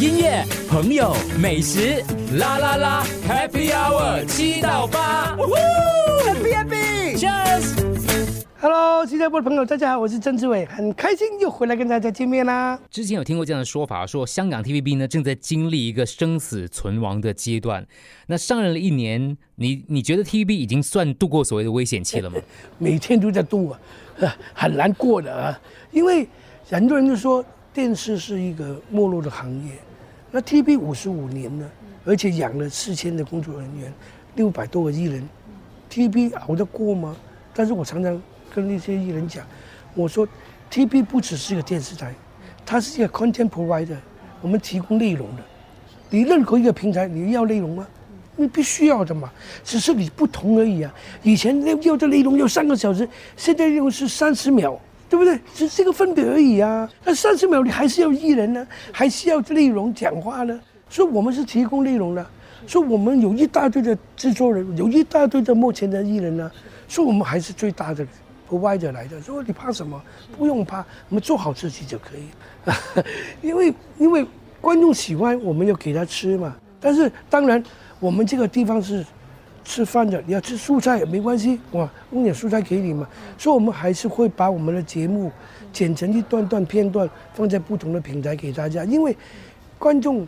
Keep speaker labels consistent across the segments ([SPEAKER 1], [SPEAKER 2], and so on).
[SPEAKER 1] 音乐、朋友、美食，啦啦啦，Happy Hour 七到八，Happy Happy，Cheers。
[SPEAKER 2] Hello，新加坡的朋友，大家好，我是曾志伟，很开心又回来跟大家见面啦。
[SPEAKER 1] 之前有听过这样的说法，说香港 TVB 呢正在经历一个生死存亡的阶段。那上任了一年，你你觉得 TVB 已经算度过所谓的危险期了吗？
[SPEAKER 2] 每天都在度啊，呃很难过的啊，因为很多人都说电视是一个没落的行业，那 T B 五十五年了，而且养了四千的工作人员，六百多个艺人，T B 熬得过吗？但是我常常跟那些艺人讲，我说 T B 不只是一个电视台，它是一个 content provider，我们提供内容的。你任何一个平台，你要内容吗？你必须要的嘛，只是你不同而已啊。以前要要的内容要三个小时，现在内容是三十秒，对不对？只是一个分别而已啊。那三十秒你还是要艺人呢，还是要内容讲话呢？所以我们是提供内容的，所以我们有一大堆的制作人，有一大堆的目前的艺人呢，所以我们还是最大的 provider 来的。说你怕什么？不用怕，我们做好自己就可以。因为因为观众喜欢，我们要给他吃嘛。但是当然，我们这个地方是吃饭的，你要吃蔬菜也没关系，哇，弄点蔬菜给你嘛。所以我们还是会把我们的节目剪成一段段片段，放在不同的平台给大家，因为观众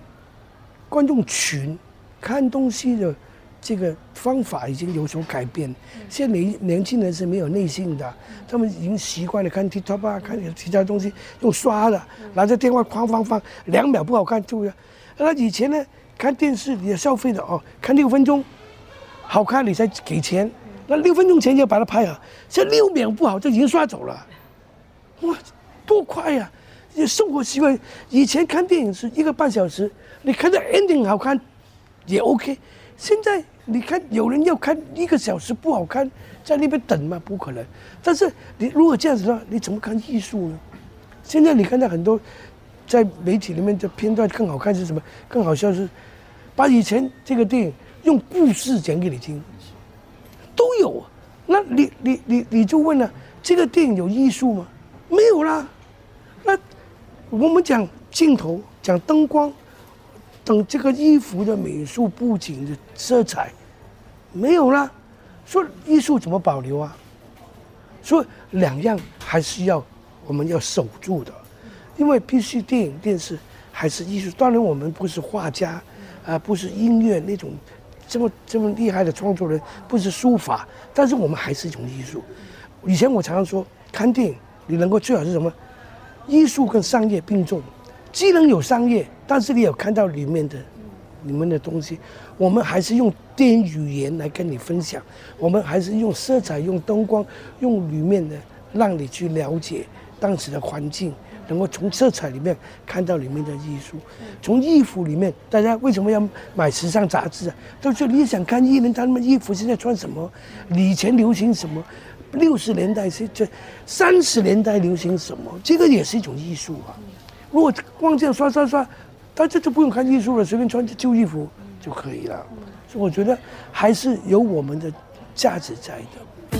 [SPEAKER 2] 观众群看东西的这个方法已经有所改变。现在年年轻人是没有耐性的，他们已经习惯了看 TikTok 啊，看其他东西用刷的，拿着电话哐哐放，两秒不好看就要。那以前呢，看电视你要消费的哦，看六分钟好看你才给钱，那六分钟前就把它拍好，现在六秒不好就已经刷走了。哇，多快呀、这生活习惯，以前看电影是一个半小时，你看到 ending 好看也 OK。现在你看有人要看一个小时不好看，在那边等吗？不可能。但是你如果这样子的话，你怎么看艺术呢？现在你看到很多在媒体里面的片段更好看是什么？更好笑是把以前这个电影用故事讲给你听，都有。那你你你你就问了，这个电影有艺术吗？没有啦。那我们讲镜头，讲灯光，等这个衣服的美术布景的色彩，没有啦。说艺术怎么保留啊？所以两样还是要我们要守住的，因为必须电影、电视还是艺术。当然，我们不是画家，啊、不是音乐那种这么这么厉害的创作人，不是书法，但是我们还是一种艺术。以前我常常说，看电影你能够最好是什么？艺术跟商业并重，既能有商业，但是你有看到里面的你们的东西。我们还是用电影语言来跟你分享，我们还是用色彩、用灯光、用里面的，让你去了解当时的环境，能够从色彩里面看到里面的艺术，从衣服里面，大家为什么要买时尚杂志啊？都是你想看艺人他们衣服现在穿什么，以前流行什么，六十年代是这三十年代流行什么，这个也是一种艺术啊。如果光这样刷刷刷，大家就不用看艺术了，随便穿旧衣服就可以了。所以我觉得还是有我们的价值在的。